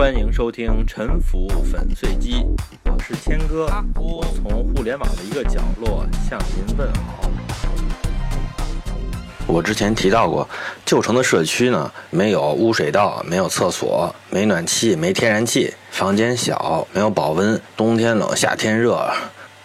欢迎收听《沉浮粉碎机》，我是谦哥，我从互联网的一个角落向您问好。我之前提到过，旧城的社区呢，没有污水道，没有厕所，没暖气，没天然气，房间小，没有保温，冬天冷，夏天热，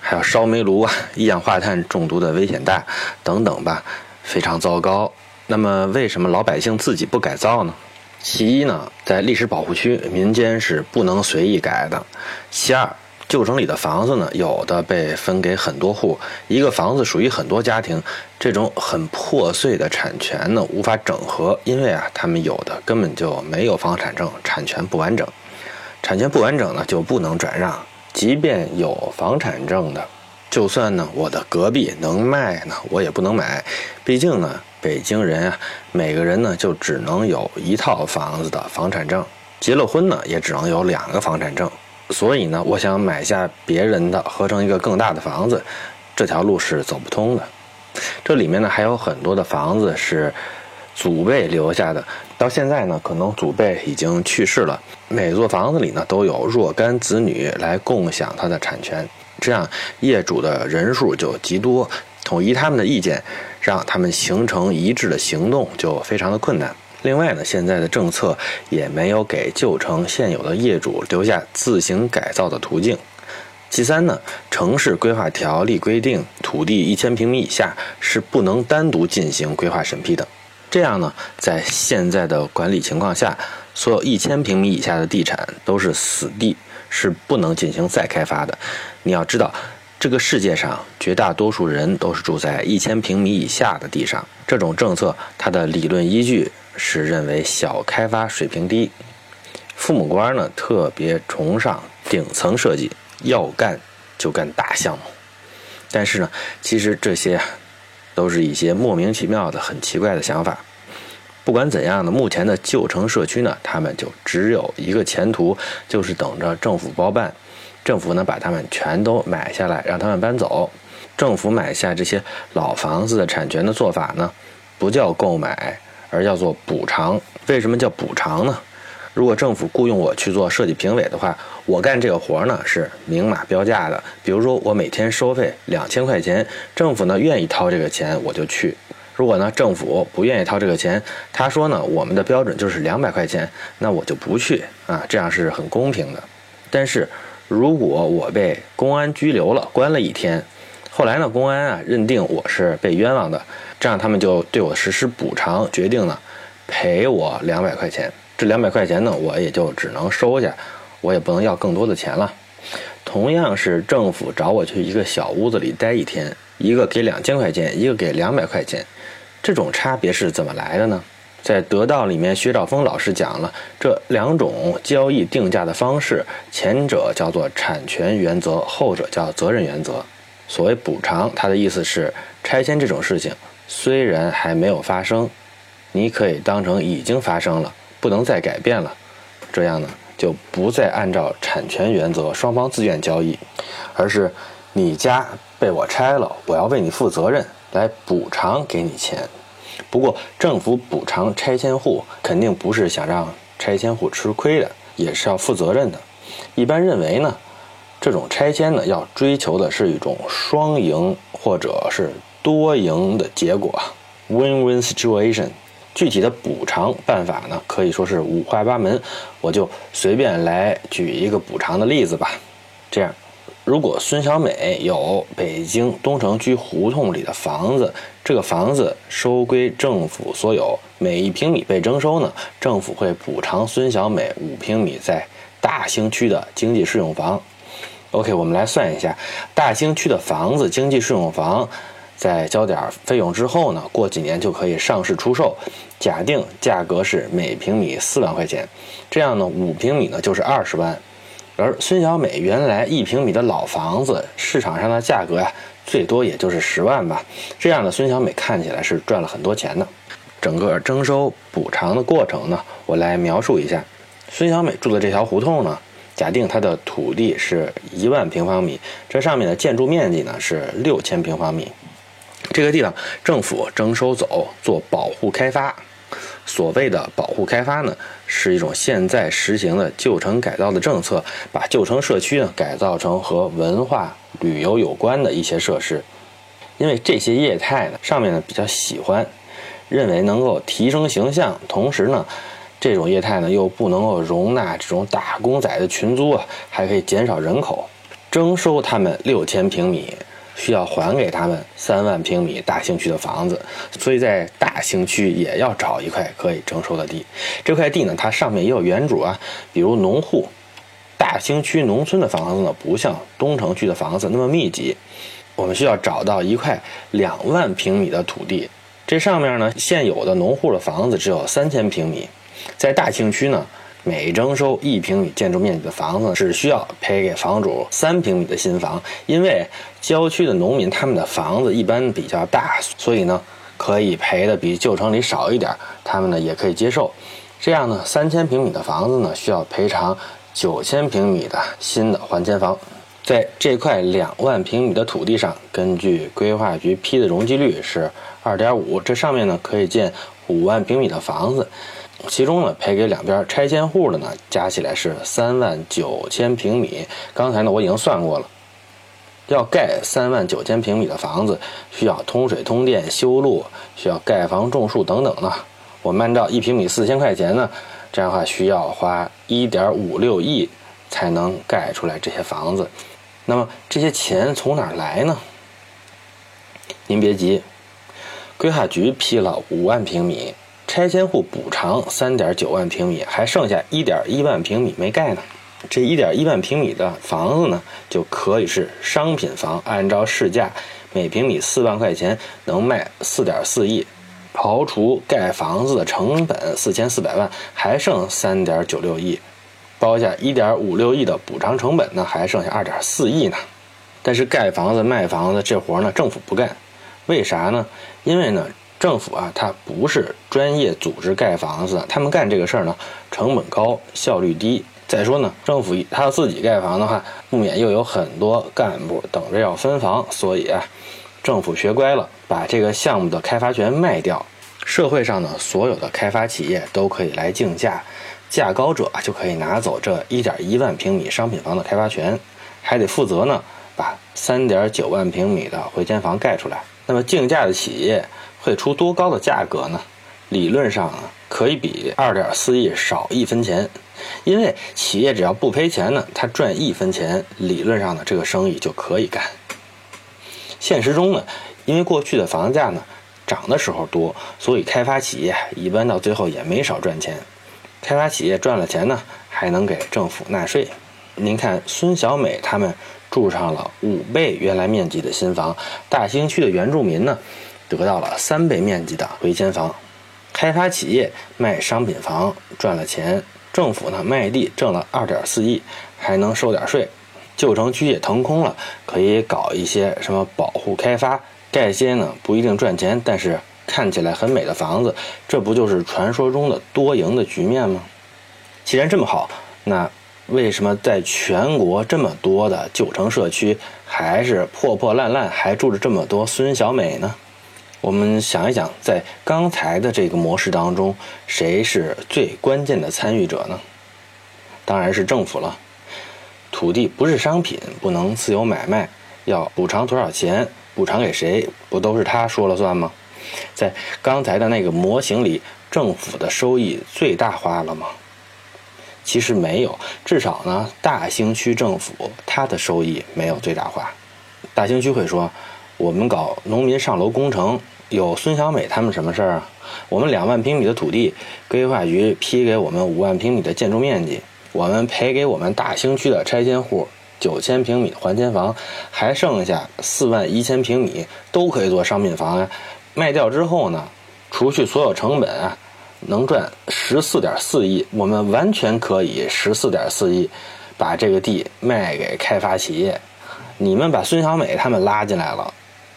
还有烧煤炉啊，一氧化碳中毒的危险大，等等吧，非常糟糕。那么，为什么老百姓自己不改造呢？其一呢，在历史保护区，民间是不能随意改的；其二，旧城里的房子呢，有的被分给很多户，一个房子属于很多家庭，这种很破碎的产权呢，无法整合，因为啊，他们有的根本就没有房产证，产权不完整，产权不完整呢，就不能转让。即便有房产证的，就算呢，我的隔壁能卖呢，我也不能买，毕竟呢。北京人啊，每个人呢就只能有一套房子的房产证，结了婚呢也只能有两个房产证。所以呢，我想买下别人的，合成一个更大的房子，这条路是走不通的。这里面呢还有很多的房子是祖辈留下的，到现在呢可能祖辈已经去世了，每座房子里呢都有若干子女来共享它的产权，这样业主的人数就极多。统一他们的意见，让他们形成一致的行动就非常的困难。另外呢，现在的政策也没有给旧城现有的业主留下自行改造的途径。其三呢，城市规划条例规定，土地一千平米以下是不能单独进行规划审批的。这样呢，在现在的管理情况下，所有一千平米以下的地产都是死地，是不能进行再开发的。你要知道。这个世界上绝大多数人都是住在一千平米以下的地上。这种政策，它的理论依据是认为小开发水平低，父母官呢特别崇尚顶层设计，要干就干大项目。但是呢，其实这些都是一些莫名其妙的、很奇怪的想法。不管怎样呢，目前的旧城社区呢，他们就只有一个前途，就是等着政府包办。政府呢，把他们全都买下来，让他们搬走。政府买下这些老房子的产权的做法呢，不叫购买，而叫做补偿。为什么叫补偿呢？如果政府雇佣我去做设计评委的话，我干这个活呢是明码标价的。比如说，我每天收费两千块钱，政府呢愿意掏这个钱，我就去。如果呢政府不愿意掏这个钱，他说呢我们的标准就是两百块钱，那我就不去啊，这样是很公平的。但是。如果我被公安拘留了，关了一天，后来呢，公安啊认定我是被冤枉的，这样他们就对我实施补偿，决定呢赔我两百块钱。这两百块钱呢，我也就只能收下，我也不能要更多的钱了。同样是政府找我去一个小屋子里待一天，一个给两千块钱，一个给两百块钱，这种差别是怎么来的呢？在得到里面，薛兆丰老师讲了这两种交易定价的方式，前者叫做产权原则，后者叫责任原则。所谓补偿，它的意思是拆迁这种事情虽然还没有发生，你可以当成已经发生了，不能再改变了。这样呢，就不再按照产权原则，双方自愿交易，而是你家被我拆了，我要为你负责任，来补偿给你钱。不过，政府补偿拆迁户肯定不是想让拆迁户吃亏的，也是要负责任的。一般认为呢，这种拆迁呢要追求的是一种双赢或者是多赢的结果 （win-win situation）。具体的补偿办法呢，可以说是五花八门。我就随便来举一个补偿的例子吧。这样。如果孙小美有北京东城区胡同里的房子，这个房子收归政府所有，每一平米被征收呢，政府会补偿孙小美五平米在大兴区的经济适用房。OK，我们来算一下，大兴区的房子经济适用房，在交点费用之后呢，过几年就可以上市出售。假定价格是每平米四万块钱，这样呢，五平米呢就是二十万。而孙小美原来一平米的老房子，市场上的价格呀，最多也就是十万吧。这样的孙小美看起来是赚了很多钱的。整个征收补偿的过程呢，我来描述一下。孙小美住的这条胡同呢，假定它的土地是一万平方米，这上面的建筑面积呢是六千平方米。这个地方政府征收走做保护开发，所谓的保护开发呢，是一种现在实行的旧城改造的政策，把旧城社区呢改造成和文化旅游有关的一些设施。因为这些业态呢，上面呢比较喜欢，认为能够提升形象，同时呢，这种业态呢又不能够容纳这种打工仔的群租啊，还可以减少人口，征收他们六千平米。需要还给他们三万平米大兴区的房子，所以在大兴区也要找一块可以征收的地。这块地呢，它上面也有原主啊，比如农户。大兴区农村的房子呢，不像东城区的房子那么密集，我们需要找到一块两万平米的土地。这上面呢，现有的农户的房子只有三千平米，在大兴区呢。每征收一平米建筑面积的房子，只需要赔给房主三平米的新房。因为郊区的农民他们的房子一般比较大，所以呢可以赔的比旧城里少一点，他们呢也可以接受。这样呢，三千平米的房子呢需要赔偿九千平米的新的还迁房。在这块两万平米的土地上，根据规划局批的容积率是二点五，这上面呢可以建五万平米的房子。其中呢，赔给两边拆迁户的呢，加起来是三万九千平米。刚才呢，我已经算过了，要盖三万九千平米的房子，需要通水、通电、修路，需要盖房、种树等等呢。我们按照一平米四千块钱呢，这样的话需要花一点五六亿才能盖出来这些房子。那么这些钱从哪来呢？您别急，规划局批了五万平米。拆迁户补偿三点九万平米，还剩下一点一万平米没盖呢。这一点一万平米的房子呢，就可以是商品房，按照市价每平米四万块钱，能卖四点四亿。刨除盖房子的成本四千四百万，还剩三点九六亿。包下一点五六亿的补偿成本呢，还剩下二点四亿呢。但是盖房子卖房子这活呢，政府不干，为啥呢？因为呢。政府啊，它不是专业组织盖房子，他们干这个事儿呢，成本高，效率低。再说呢，政府他自己盖房的话，不免又有很多干部等着要分房，所以啊，政府学乖了，把这个项目的开发权卖掉，社会上呢，所有的开发企业都可以来竞价，价高者就可以拿走这一点一万平米商品房的开发权，还得负责呢，把三点九万平米的回迁房盖出来。那么竞价的企业。会出多高的价格呢？理论上啊，可以比二点四亿少一分钱，因为企业只要不赔钱呢，他赚一分钱，理论上呢，这个生意就可以干。现实中呢，因为过去的房价呢涨的时候多，所以开发企业一般到最后也没少赚钱。开发企业赚了钱呢，还能给政府纳税。您看孙小美他们住上了五倍原来面积的新房，大兴区的原住民呢？得到了三倍面积的回迁房，开发企业卖商品房赚了钱，政府呢卖地挣了二点四亿，还能收点税。旧城区也腾空了，可以搞一些什么保护开发，盖些呢不一定赚钱，但是看起来很美的房子，这不就是传说中的多赢的局面吗？既然这么好，那为什么在全国这么多的旧城社区，还是破破烂烂，还住着这么多孙小美呢？我们想一想，在刚才的这个模式当中，谁是最关键的参与者呢？当然是政府了。土地不是商品，不能自由买卖，要补偿多少钱，补偿给谁，不都是他说了算吗？在刚才的那个模型里，政府的收益最大化了吗？其实没有，至少呢，大兴区政府它的收益没有最大化。大兴区会说，我们搞农民上楼工程。有孙小美他们什么事儿啊？我们两万平米的土地，规划局批给我们五万平米的建筑面积，我们赔给我们大兴区的拆迁户九千平米还迁房，还剩下四万一千平米都可以做商品房啊。卖掉之后呢，除去所有成本啊，能赚十四点四亿。我们完全可以十四点四亿把这个地卖给开发企业。你们把孙小美他们拉进来了。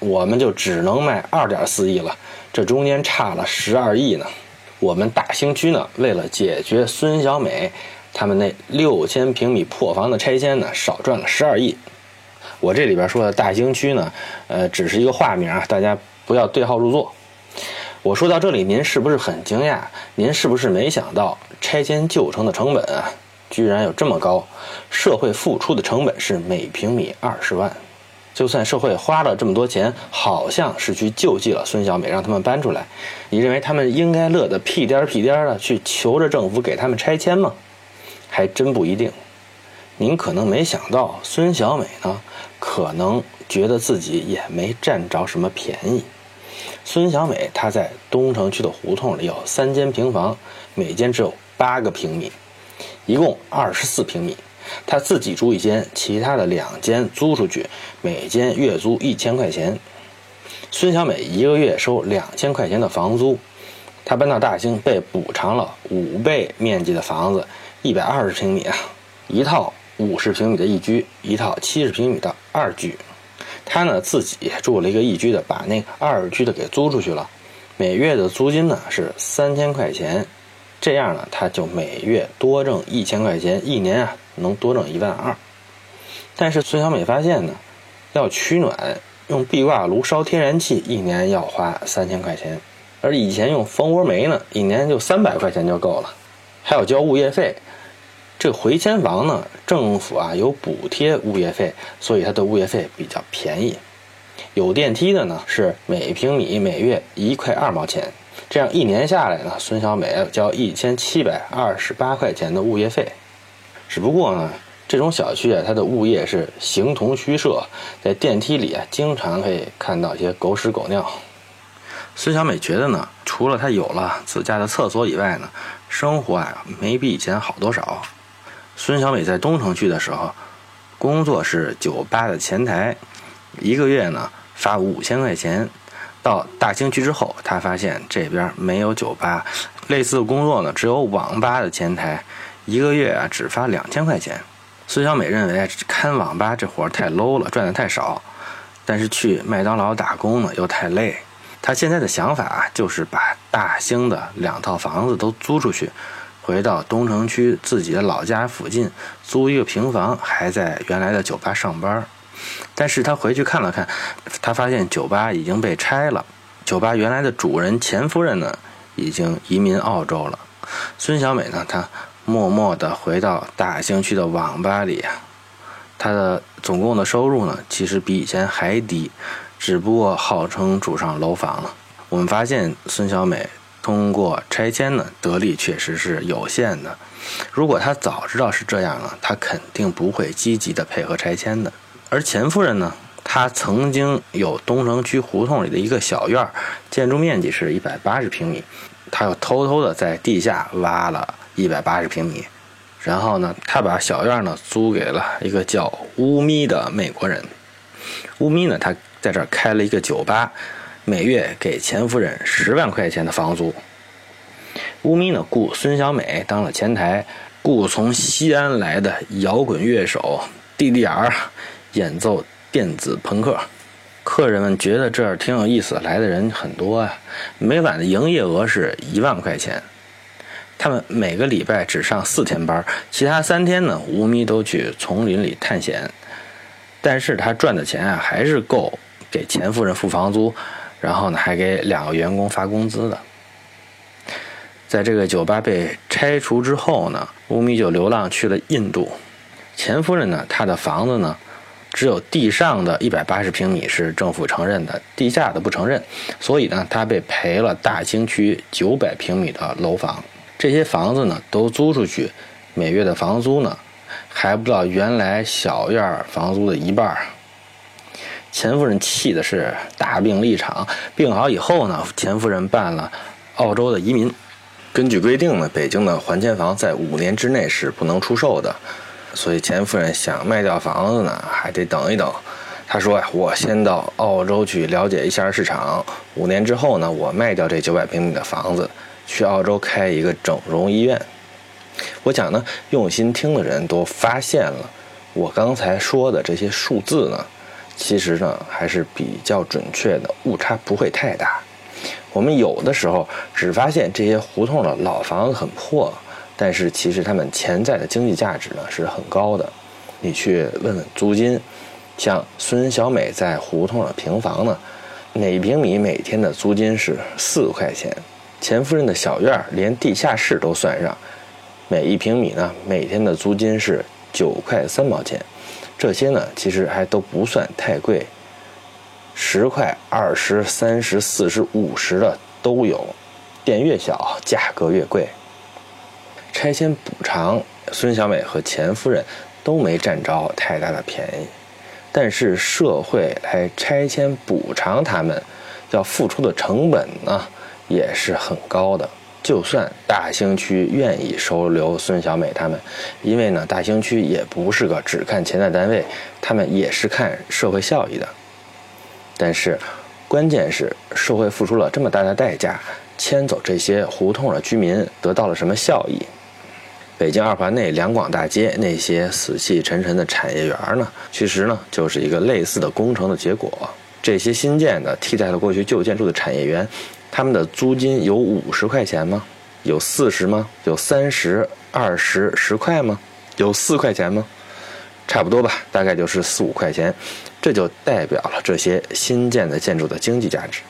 我们就只能卖二点四亿了，这中间差了十二亿呢。我们大兴区呢，为了解决孙小美他们那六千平米破房的拆迁呢，少赚了十二亿。我这里边说的大兴区呢，呃，只是一个化名啊，大家不要对号入座。我说到这里，您是不是很惊讶？您是不是没想到拆迁旧城的成本啊，居然有这么高？社会付出的成本是每平米二十万。就算社会花了这么多钱，好像是去救济了孙小美，让他们搬出来，你认为他们应该乐得屁颠儿屁颠儿的去求着政府给他们拆迁吗？还真不一定。您可能没想到，孙小美呢，可能觉得自己也没占着什么便宜。孙小美她在东城区的胡同里有三间平房，每间只有八个平米，一共二十四平米。他自己住一间，其他的两间租出去，每间月租一千块钱。孙小美一个月收两千块钱的房租，她搬到大兴被补偿了五倍面积的房子，一百二十平米啊，一套五十平米的一居，一套七十平米的二居。他呢自己住了一个一居的，把那个二居的给租出去了，每月的租金呢是三千块钱，这样呢他就每月多挣一千块钱，一年啊能多挣一万二。但是孙小美发现呢，要取暖用壁挂炉烧天然气，一年要花三千块钱，而以前用蜂窝煤呢，一年就三百块钱就够了，还要交物业费。这回迁房呢，政府啊有补贴物业费，所以它的物业费比较便宜。有电梯的呢是每平米每月一块二毛钱，这样一年下来呢，孙小美要交一千七百二十八块钱的物业费。只不过呢，这种小区啊，它的物业是形同虚设，在电梯里啊，经常可以看到一些狗屎狗尿。孙小美觉得呢，除了她有了自家的厕所以外呢，生活啊没比以前好多少。孙小美在东城区的时候，工作是酒吧的前台，一个月呢发五千块钱。到大兴区之后，她发现这边没有酒吧，类似的工作呢只有网吧的前台，一个月啊只发两千块钱。孙小美认为看网吧这活太 low 了，赚的太少，但是去麦当劳打工呢又太累。她现在的想法就是把大兴的两套房子都租出去。回到东城区自己的老家附近租一个平房，还在原来的酒吧上班。但是他回去看了看，他发现酒吧已经被拆了。酒吧原来的主人钱夫人呢，已经移民澳洲了。孙小美呢，她默默地回到大兴区的网吧里。他的总共的收入呢，其实比以前还低，只不过号称住上楼房了。我们发现孙小美。通过拆迁呢，得利确实是有限的。如果他早知道是这样了，他肯定不会积极的配合拆迁的。而钱夫人呢，她曾经有东城区胡同里的一个小院建筑面积是一百八十平米，她又偷偷的在地下挖了一百八十平米，然后呢，他把小院呢租给了一个叫乌咪的美国人。乌咪呢，他在这开了一个酒吧。每月给钱夫人十万块钱的房租。乌咪呢雇孙小美当了前台，雇从西安来的摇滚乐手 DDR 演奏电子朋克。客人们觉得这儿挺有意思，来的人很多啊。每晚的营业额是一万块钱。他们每个礼拜只上四天班，其他三天呢，乌咪都去丛林里探险。但是他赚的钱啊，还是够给钱夫人付房租。然后呢，还给两个员工发工资的。在这个酒吧被拆除之后呢，乌米就流浪去了印度。钱夫人呢，她的房子呢，只有地上的一百八十平米是政府承认的，地下的不承认，所以呢，她被赔了大兴区九百平米的楼房。这些房子呢，都租出去，每月的房租呢，还不到原来小院房租的一半钱夫人气的是大病了一场，病好以后呢，钱夫人办了澳洲的移民。根据规定呢，北京的还迁房在五年之内是不能出售的，所以钱夫人想卖掉房子呢，还得等一等。他说呀，我先到澳洲去了解一下市场，五年之后呢，我卖掉这九百平米的房子，去澳洲开一个整容医院。我想呢，用心听的人都发现了，我刚才说的这些数字呢。其实呢，还是比较准确的，误差不会太大。我们有的时候只发现这些胡同的老房子很破，但是其实它们潜在的经济价值呢是很高的。你去问问租金，像孙小美在胡同的平房呢，每平米每天的租金是四块钱。钱夫人的小院连地下室都算上，每一平米呢每天的租金是九块三毛钱。这些呢其实还都不算太贵，十块、二十、三十、四十、五十的都有。店越小，价格越贵。拆迁补偿，孙小美和钱夫人都没占着太大的便宜，但是社会来拆迁补偿他们，要付出的成本呢也是很高的。就算大兴区愿意收留孙小美他们，因为呢大兴区也不是个只看钱的单位，他们也是看社会效益的。但是，关键是社会付出了这么大的代价，迁走这些胡同的居民得到了什么效益？北京二环内两广大街那些死气沉沉的产业园呢？其实呢，就是一个类似的工程的结果。这些新建的替代了过去旧建筑的产业园，他们的租金有五十块钱吗？有四十吗？有三十、二十、十块吗？有四块钱吗？差不多吧，大概就是四五块钱。这就代表了这些新建的建筑的经济价值。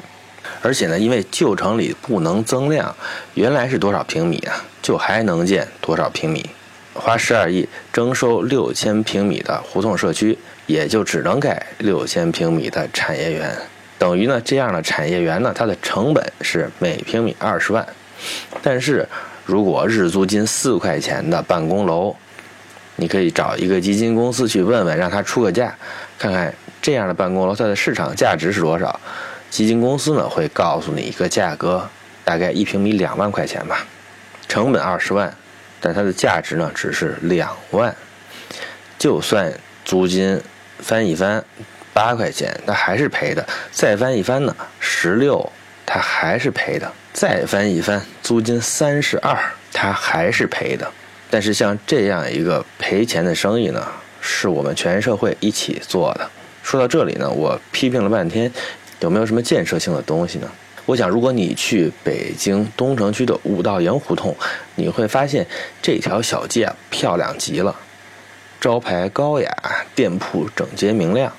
而且呢，因为旧城里不能增量，原来是多少平米啊，就还能建多少平米。花十二亿征收六千平米的胡同社区，也就只能盖六千平米的产业园。等于呢，这样的产业园呢，它的成本是每平米二十万。但是如果日租金四块钱的办公楼，你可以找一个基金公司去问问，让他出个价，看看这样的办公楼它的市场价值是多少。基金公司呢会告诉你一个价格，大概一平米两万块钱吧，成本二十万，但它的价值呢只是两万。就算租金翻一番八块钱，它还是赔的；再翻一番呢十六，它还是赔的；再翻一番租金三十二，它还是赔的。但是像这样一个赔钱的生意呢，是我们全社会一起做的。说到这里呢，我批评了半天。有没有什么建设性的东西呢？我想，如果你去北京东城区的五道营胡同，你会发现这条小街啊漂亮极了，招牌高雅，店铺整洁明亮。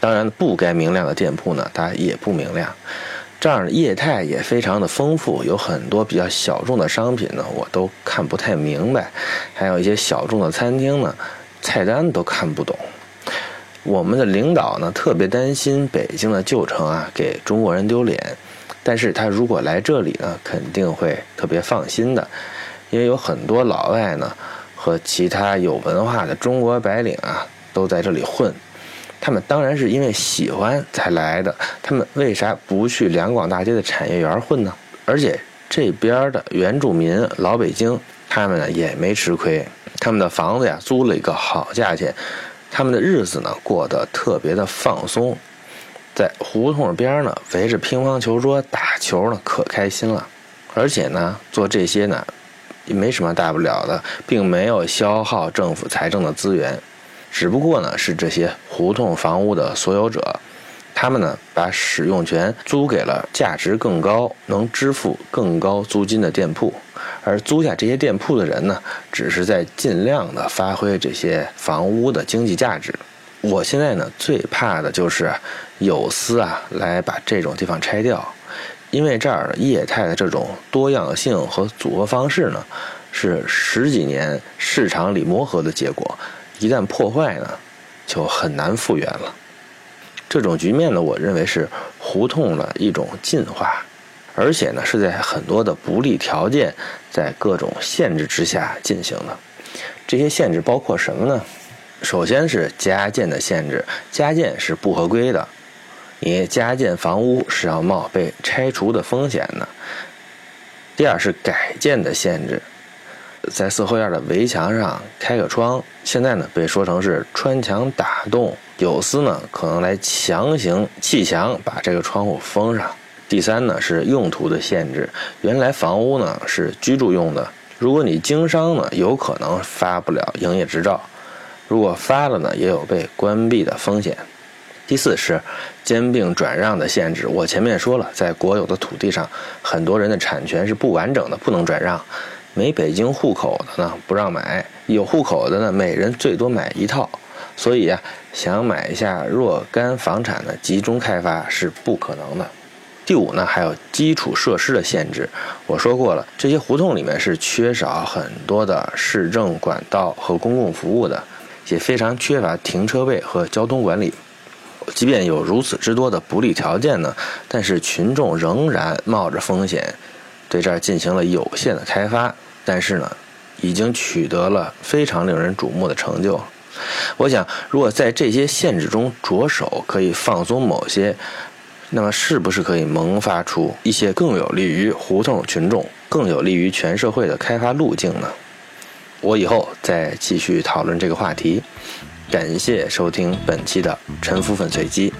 当然，不该明亮的店铺呢，它也不明亮。这儿业态也非常的丰富，有很多比较小众的商品呢，我都看不太明白。还有一些小众的餐厅呢，菜单都看不懂。我们的领导呢，特别担心北京的旧城啊给中国人丢脸，但是他如果来这里呢，肯定会特别放心的，因为有很多老外呢和其他有文化的中国白领啊都在这里混，他们当然是因为喜欢才来的，他们为啥不去两广大街的产业园混呢？而且这边的原住民老北京，他们呢也没吃亏，他们的房子呀租了一个好价钱。他们的日子呢过得特别的放松，在胡同边呢围着乒乓球桌打球呢可开心了，而且呢做这些呢也没什么大不了的，并没有消耗政府财政的资源，只不过呢是这些胡同房屋的所有者，他们呢把使用权租给了价值更高、能支付更高租金的店铺。而租下这些店铺的人呢，只是在尽量的发挥这些房屋的经济价值。我现在呢，最怕的就是有私啊来把这种地方拆掉，因为这儿业态的这种多样性和组合方式呢，是十几年市场里磨合的结果，一旦破坏呢，就很难复原了。这种局面呢，我认为是胡同的一种进化。而且呢，是在很多的不利条件、在各种限制之下进行的。这些限制包括什么呢？首先是加建的限制，加建是不合规的，你加建房屋是要冒被拆除的风险的。第二是改建的限制，在四合院的围墙上开个窗，现在呢被说成是穿墙打洞，有司呢可能来强行砌墙把这个窗户封上。第三呢是用途的限制，原来房屋呢是居住用的，如果你经商呢，有可能发不了营业执照，如果发了呢，也有被关闭的风险。第四是兼并转让的限制，我前面说了，在国有的土地上，很多人的产权是不完整的，不能转让。没北京户口的呢不让买，有户口的呢每人最多买一套，所以呀，想买一下若干房产的集中开发是不可能的。第五呢，还有基础设施的限制。我说过了，这些胡同里面是缺少很多的市政管道和公共服务的，也非常缺乏停车位和交通管理。即便有如此之多的不利条件呢，但是群众仍然冒着风险，对这儿进行了有限的开发。但是呢，已经取得了非常令人瞩目的成就。我想，如果在这些限制中着手，可以放松某些，那么是不是可以萌发出一些更有利于胡同群众、更有利于全社会的开发路径呢？我以后再继续讨论这个话题。感谢收听本期的沉浮粉碎机。